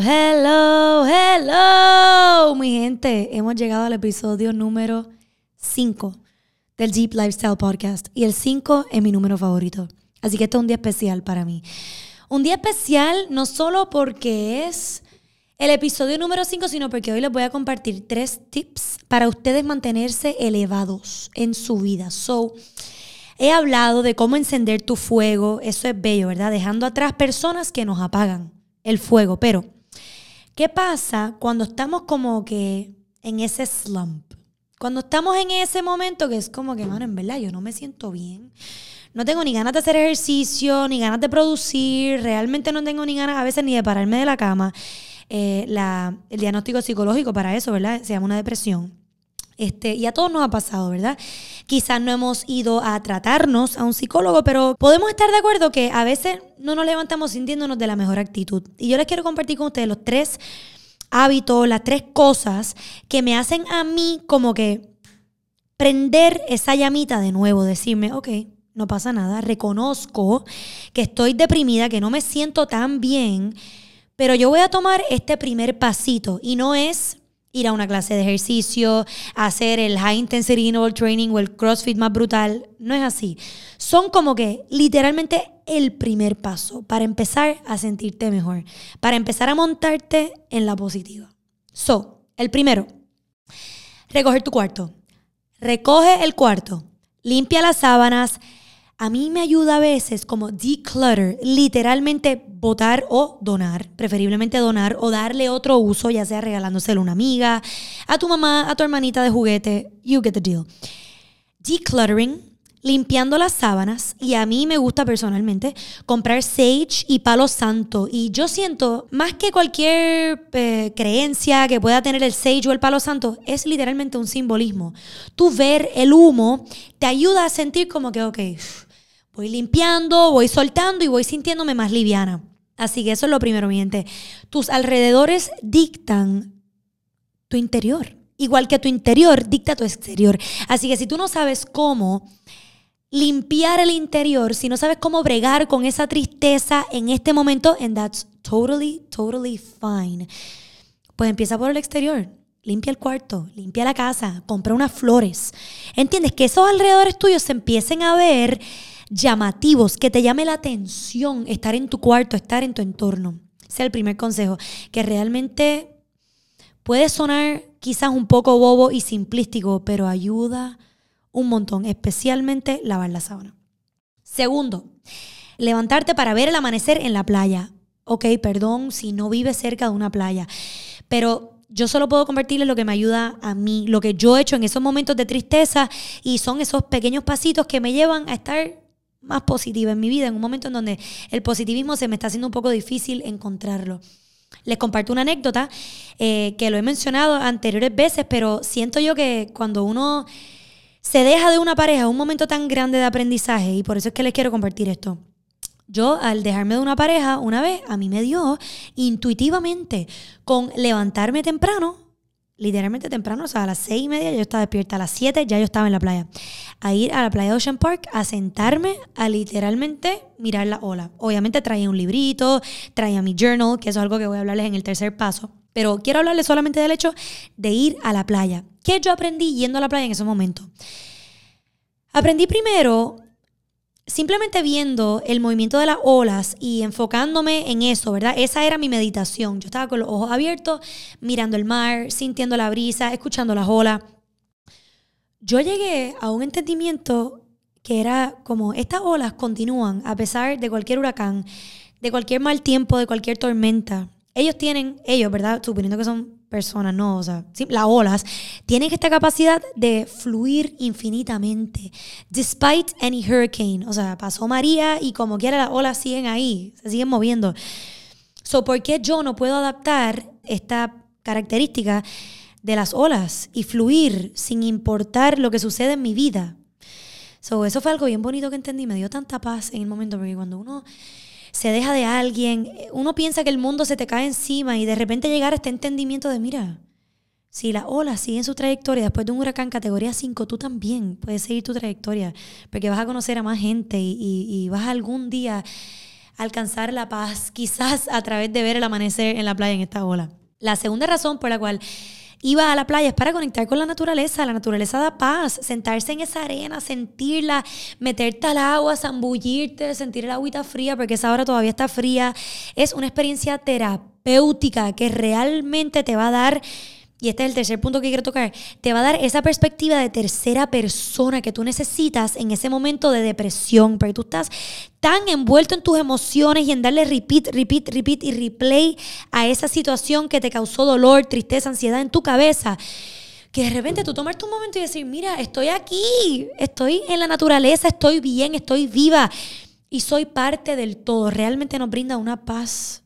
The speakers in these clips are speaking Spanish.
Hello, hello, mi gente. Hemos llegado al episodio número 5 del Deep Lifestyle Podcast. Y el 5 es mi número favorito. Así que este es un día especial para mí. Un día especial no solo porque es el episodio número 5, sino porque hoy les voy a compartir tres tips para ustedes mantenerse elevados en su vida. So, he hablado de cómo encender tu fuego. Eso es bello, ¿verdad? Dejando atrás personas que nos apagan el fuego. Pero, ¿qué pasa cuando estamos como que en ese slump? Cuando estamos en ese momento que es como que, mano, en verdad yo no me siento bien. No tengo ni ganas de hacer ejercicio, ni ganas de producir, realmente no tengo ni ganas a veces ni de pararme de la cama. Eh, la, el diagnóstico psicológico para eso, ¿verdad? Se llama una depresión. Este, y a todos nos ha pasado, ¿verdad? Quizás no hemos ido a tratarnos a un psicólogo, pero podemos estar de acuerdo que a veces no nos levantamos sintiéndonos de la mejor actitud. Y yo les quiero compartir con ustedes los tres hábitos, las tres cosas que me hacen a mí como que prender esa llamita de nuevo, decirme, ok, no pasa nada, reconozco que estoy deprimida, que no me siento tan bien, pero yo voy a tomar este primer pasito y no es ir a una clase de ejercicio, hacer el high intensity interval training o el CrossFit más brutal. No es así. Son como que literalmente el primer paso para empezar a sentirte mejor, para empezar a montarte en la positiva. So, el primero, recoger tu cuarto. Recoge el cuarto, limpia las sábanas, a mí me ayuda a veces como declutter, literalmente votar o donar, preferiblemente donar o darle otro uso, ya sea regalándoselo a una amiga, a tu mamá, a tu hermanita de juguete, you get the deal. Decluttering, limpiando las sábanas y a mí me gusta personalmente comprar sage y palo santo y yo siento más que cualquier eh, creencia que pueda tener el sage o el palo santo es literalmente un simbolismo. Tú ver el humo te ayuda a sentir como que, ok, Voy limpiando, voy soltando y voy sintiéndome más liviana. Así que eso es lo primero, mi gente. Tus alrededores dictan tu interior. Igual que tu interior dicta tu exterior. Así que si tú no sabes cómo limpiar el interior, si no sabes cómo bregar con esa tristeza en este momento, and that's totally, totally fine, pues empieza por el exterior. Limpia el cuarto, limpia la casa, compra unas flores. ¿Entiendes? Que esos alrededores tuyos se empiecen a ver llamativos, que te llame la atención estar en tu cuarto, estar en tu entorno. Ese es el primer consejo, que realmente puede sonar quizás un poco bobo y simplístico, pero ayuda un montón, especialmente lavar la sábana. Segundo, levantarte para ver el amanecer en la playa. Ok, perdón si no vives cerca de una playa, pero yo solo puedo compartirles lo que me ayuda a mí, lo que yo he hecho en esos momentos de tristeza y son esos pequeños pasitos que me llevan a estar más positiva en mi vida, en un momento en donde el positivismo se me está haciendo un poco difícil encontrarlo. Les comparto una anécdota eh, que lo he mencionado anteriores veces, pero siento yo que cuando uno se deja de una pareja, un momento tan grande de aprendizaje, y por eso es que les quiero compartir esto. Yo, al dejarme de una pareja, una vez, a mí me dio intuitivamente con levantarme temprano, literalmente temprano, o sea, a las seis y media yo estaba despierta, a las siete ya yo estaba en la playa. A ir a la playa Ocean Park, a sentarme, a literalmente mirar la ola. Obviamente traía un librito, traía mi journal, que eso es algo que voy a hablarles en el tercer paso. Pero quiero hablarles solamente del hecho de ir a la playa. ¿Qué yo aprendí yendo a la playa en ese momento? Aprendí primero simplemente viendo el movimiento de las olas y enfocándome en eso, ¿verdad? Esa era mi meditación. Yo estaba con los ojos abiertos, mirando el mar, sintiendo la brisa, escuchando las olas. Yo llegué a un entendimiento que era como estas olas continúan a pesar de cualquier huracán, de cualquier mal tiempo, de cualquier tormenta. Ellos tienen, ellos, ¿verdad? Suponiendo que son personas, no, o sea, las olas, tienen esta capacidad de fluir infinitamente, despite any hurricane. O sea, pasó María y como quiera las olas siguen ahí, se siguen moviendo. So, ¿por qué yo no puedo adaptar esta característica de las olas y fluir sin importar lo que sucede en mi vida? So, eso fue algo bien bonito que entendí, me dio tanta paz en el momento, porque cuando uno se deja de alguien, uno piensa que el mundo se te cae encima y de repente llegar a este entendimiento de, mira, si la ola sigue su trayectoria después de un huracán categoría 5, tú también puedes seguir tu trayectoria, porque vas a conocer a más gente y, vas algún día alcanzar la paz, quizás a través de ver el amanecer en la playa en esta ola. La segunda razón por la cual iba a la playa es para conectar con la naturaleza. La naturaleza da paz. Sentarse en esa arena, sentirla, meterte al agua, zambullirte, sentir el agüita fría, porque esa hora todavía está fría. Es una experiencia terapéutica que realmente te va a dar y este es el tercer punto que quiero tocar, te va a dar esa perspectiva de tercera persona que tú necesitas en ese momento de depresión, porque tú estás tan envuelto en tus emociones y en darle repeat, repeat, repeat y replay a esa situación que te causó dolor, tristeza, ansiedad en tu cabeza, que de repente tú tomas tu momento y decir, mira, estoy aquí, estoy en la naturaleza, estoy bien, estoy viva y soy parte del todo. Realmente nos brinda una paz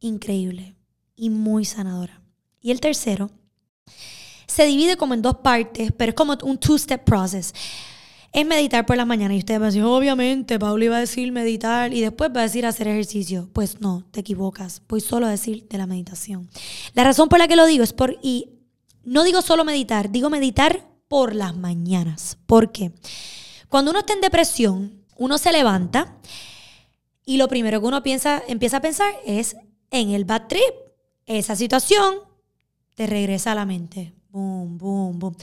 increíble y muy sanadora. Y el tercero se divide como en dos partes, pero es como un two-step process. Es meditar por la mañana. Y ustedes van a decir, obviamente, Paula iba a decir meditar y después va a decir hacer ejercicio. Pues no, te equivocas. Voy solo a decir de la meditación. La razón por la que lo digo es por, y no digo solo meditar, digo meditar por las mañanas. ¿Por qué? Cuando uno está en depresión, uno se levanta y lo primero que uno piensa, empieza a pensar es en el bad trip. Esa situación te regresa a la mente. Boom, boom, boom.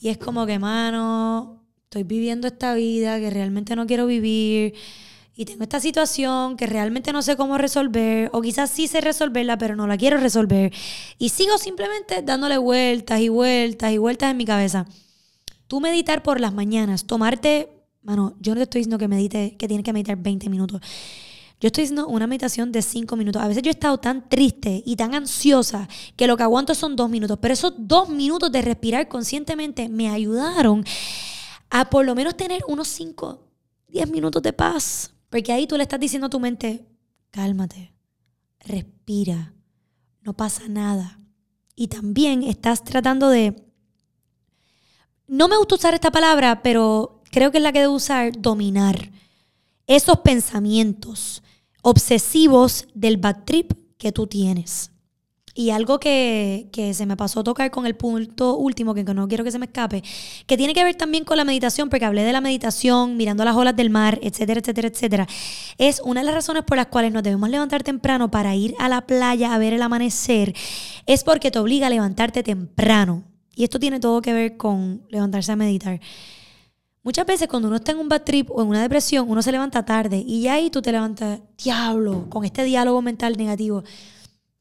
Y es como que, mano, estoy viviendo esta vida que realmente no quiero vivir y tengo esta situación que realmente no sé cómo resolver, o quizás sí sé resolverla, pero no la quiero resolver. Y sigo simplemente dándole vueltas y vueltas y vueltas en mi cabeza. Tú meditar por las mañanas, tomarte, mano, yo no te estoy diciendo que medite, que tienes que meditar 20 minutos. Yo estoy haciendo una meditación de cinco minutos. A veces yo he estado tan triste y tan ansiosa que lo que aguanto son dos minutos. Pero esos dos minutos de respirar conscientemente me ayudaron a por lo menos tener unos cinco, diez minutos de paz. Porque ahí tú le estás diciendo a tu mente, cálmate, respira, no pasa nada. Y también estás tratando de... No me gusta usar esta palabra, pero creo que es la que debo usar, dominar esos pensamientos obsesivos del bad trip que tú tienes. Y algo que, se me pasó a tocar con el punto último, que no quiero que se me escape, que tiene que ver también con la meditación, porque hablé de la meditación, mirando las olas del mar, etcétera, etcétera, etcétera, es una de las razones por las cuales nos debemos levantar temprano para ir a la playa a ver el amanecer, es porque te obliga a levantarte temprano. Y esto tiene todo que ver con levantarse a meditar. Muchas veces cuando uno está en un bad trip o en una depresión, uno se levanta tarde y ya ahí tú te levantas, diablo, con este diálogo mental negativo.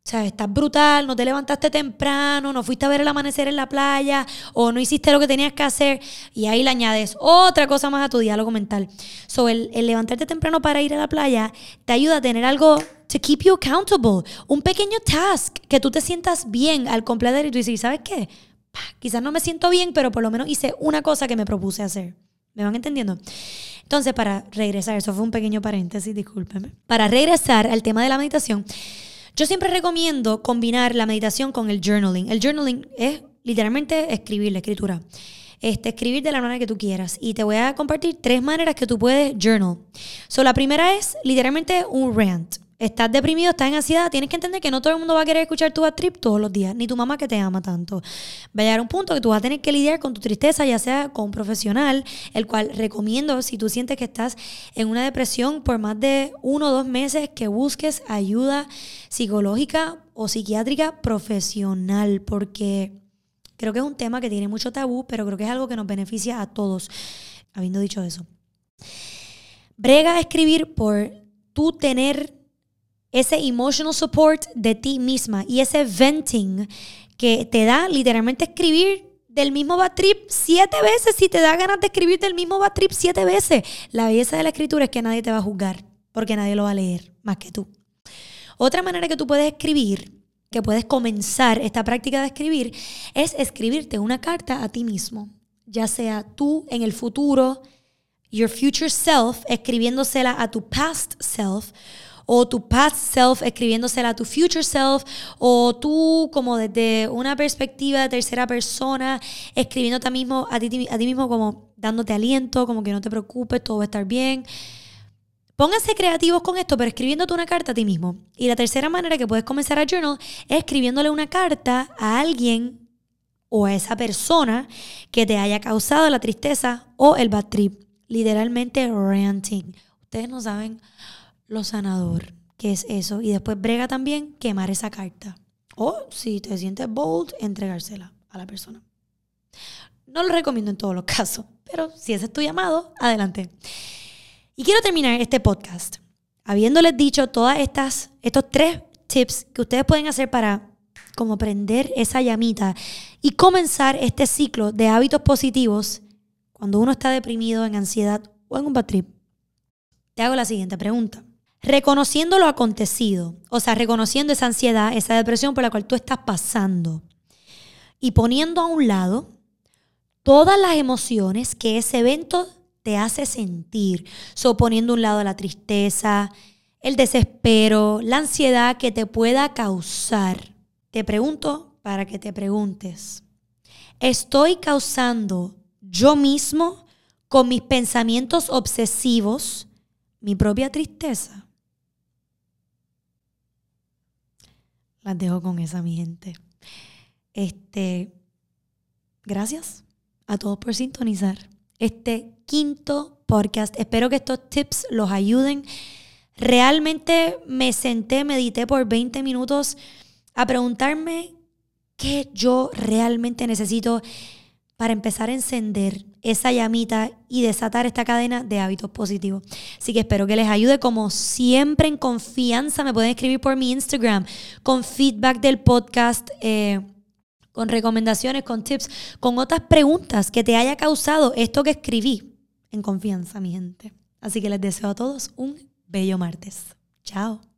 O sea, estás brutal, no te levantaste temprano, no fuiste a ver el amanecer en la playa o no hiciste lo que tenías que hacer y ahí le añades otra cosa más a tu diálogo mental. So, el, levantarte temprano para ir a la playa te ayuda a tener algo to keep you accountable, un pequeño task que tú te sientas bien al completar y tú dices, ¿sabes qué? Quizás no me siento bien, pero por lo menos hice una cosa que me propuse hacer. ¿Me van entendiendo? Entonces, para regresar, eso fue un pequeño paréntesis, discúlpeme. Para regresar al tema de la meditación, yo siempre recomiendo combinar la meditación con el journaling. El journaling es literalmente escribir, la escritura. Este, escribir de la manera que tú quieras. Y te voy a compartir tres maneras que tú puedes journal. So, la primera es literalmente un rant estás deprimido, estás en ansiedad, tienes que entender que no todo el mundo va a querer escuchar tu trip todos los días, ni tu mamá que te ama tanto. Va a llegar un punto que tú vas a tener que lidiar con tu tristeza, ya sea con un profesional, el cual recomiendo, si tú sientes que estás en una depresión por más de uno o dos meses, que busques ayuda psicológica o psiquiátrica profesional, porque creo que es un tema que tiene mucho tabú, pero creo que es algo que nos beneficia a todos. Habiendo dicho eso. Brega a escribir por tú tener ese emotional support de ti misma y ese venting que te da literalmente escribir del mismo bad trip siete veces si te da ganas de escribir del mismo bad trip siete veces. La belleza de la escritura es que nadie te va a juzgar porque nadie lo va a leer más que tú. Otra manera que tú puedes escribir, que puedes comenzar esta práctica de escribir, es escribirte una carta a ti mismo, ya sea tú en el futuro, your future self, escribiéndosela a tu past self, o tu past self escribiéndosela a tu future self, o tú como desde una perspectiva de tercera persona, escribiéndote a, mismo, a, ti, a ti mismo como dándote aliento, como que no te preocupes, todo va a estar bien. Pónganse creativos con esto, pero escribiéndote una carta a ti mismo. Y la tercera manera que puedes comenzar a journal es escribiéndole una carta a alguien o a esa persona que te haya causado la tristeza o el bad trip. Literalmente ranting. Ustedes no saben lo sanador, que es eso. Y después brega también quemar esa carta. O si te sientes bold, entregársela a la persona. No lo recomiendo en todos los casos, pero si ese es tu llamado, adelante. Y quiero terminar este podcast habiéndoles dicho todas estas, estos tres tips que ustedes pueden hacer para como prender esa llamita y comenzar este ciclo de hábitos positivos cuando uno está deprimido, en ansiedad o en un bad. Te hago la siguiente pregunta. Reconociendo lo acontecido, o sea, reconociendo esa ansiedad, esa depresión por la cual tú estás pasando y poniendo a un lado todas las emociones que ese evento te hace sentir, so poniendo a un lado la tristeza, el desespero, la ansiedad que te pueda causar. Te pregunto para que te preguntes, ¿estoy causando yo mismo con mis pensamientos obsesivos mi propia tristeza? Las dejo con esa, mi gente. Este, gracias a todos por sintonizar este quinto podcast. Espero que estos tips los ayuden. Realmente me senté, medité por 20 minutos a preguntarme qué yo realmente necesito para empezar a encender esa llamita y desatar esta cadena de hábitos positivos. Así que espero que les ayude. Como siempre, en confianza, me pueden escribir por mi Instagram con feedback del podcast. Eh, con recomendaciones, con tips, con otras preguntas que te haya causado esto que escribí en confianza, mi gente. Así que les deseo a todos un bello martes. Chao.